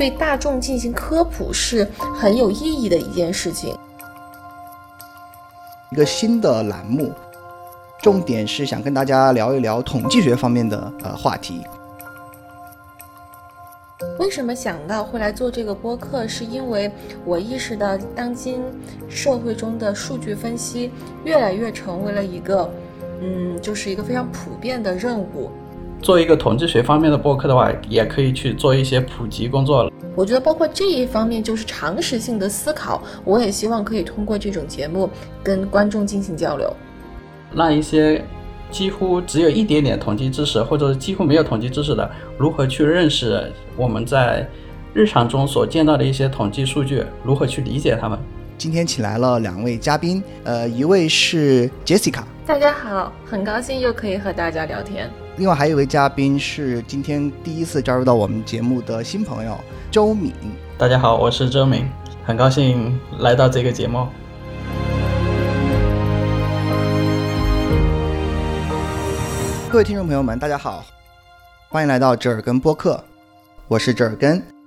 对大众进行科普是很有意义的一件事情。一个新的栏目，重点是想跟大家聊一聊统计学方面的呃话题。为什么想到会来做这个播客？是因为我意识到当今社会中的数据分析越来越成为了一个，嗯，就是一个非常普遍的任务。做一个统计学方面的播客的话，也可以去做一些普及工作了。我觉得包括这一方面，就是常识性的思考，我也希望可以通过这种节目跟观众进行交流，让一些。几乎只有一点点统计知识，或者是几乎没有统计知识的，如何去认识我们在日常中所见到的一些统计数据？如何去理解它们？今天请来了两位嘉宾，呃，一位是 Jessica，大家好，很高兴又可以和大家聊天。另外还有一位嘉宾是今天第一次加入到我们节目的新朋友周敏，大家好，我是周敏，很高兴来到这个节目。各位听众朋友们，大家好，欢迎来到折耳根播客，我是折耳根。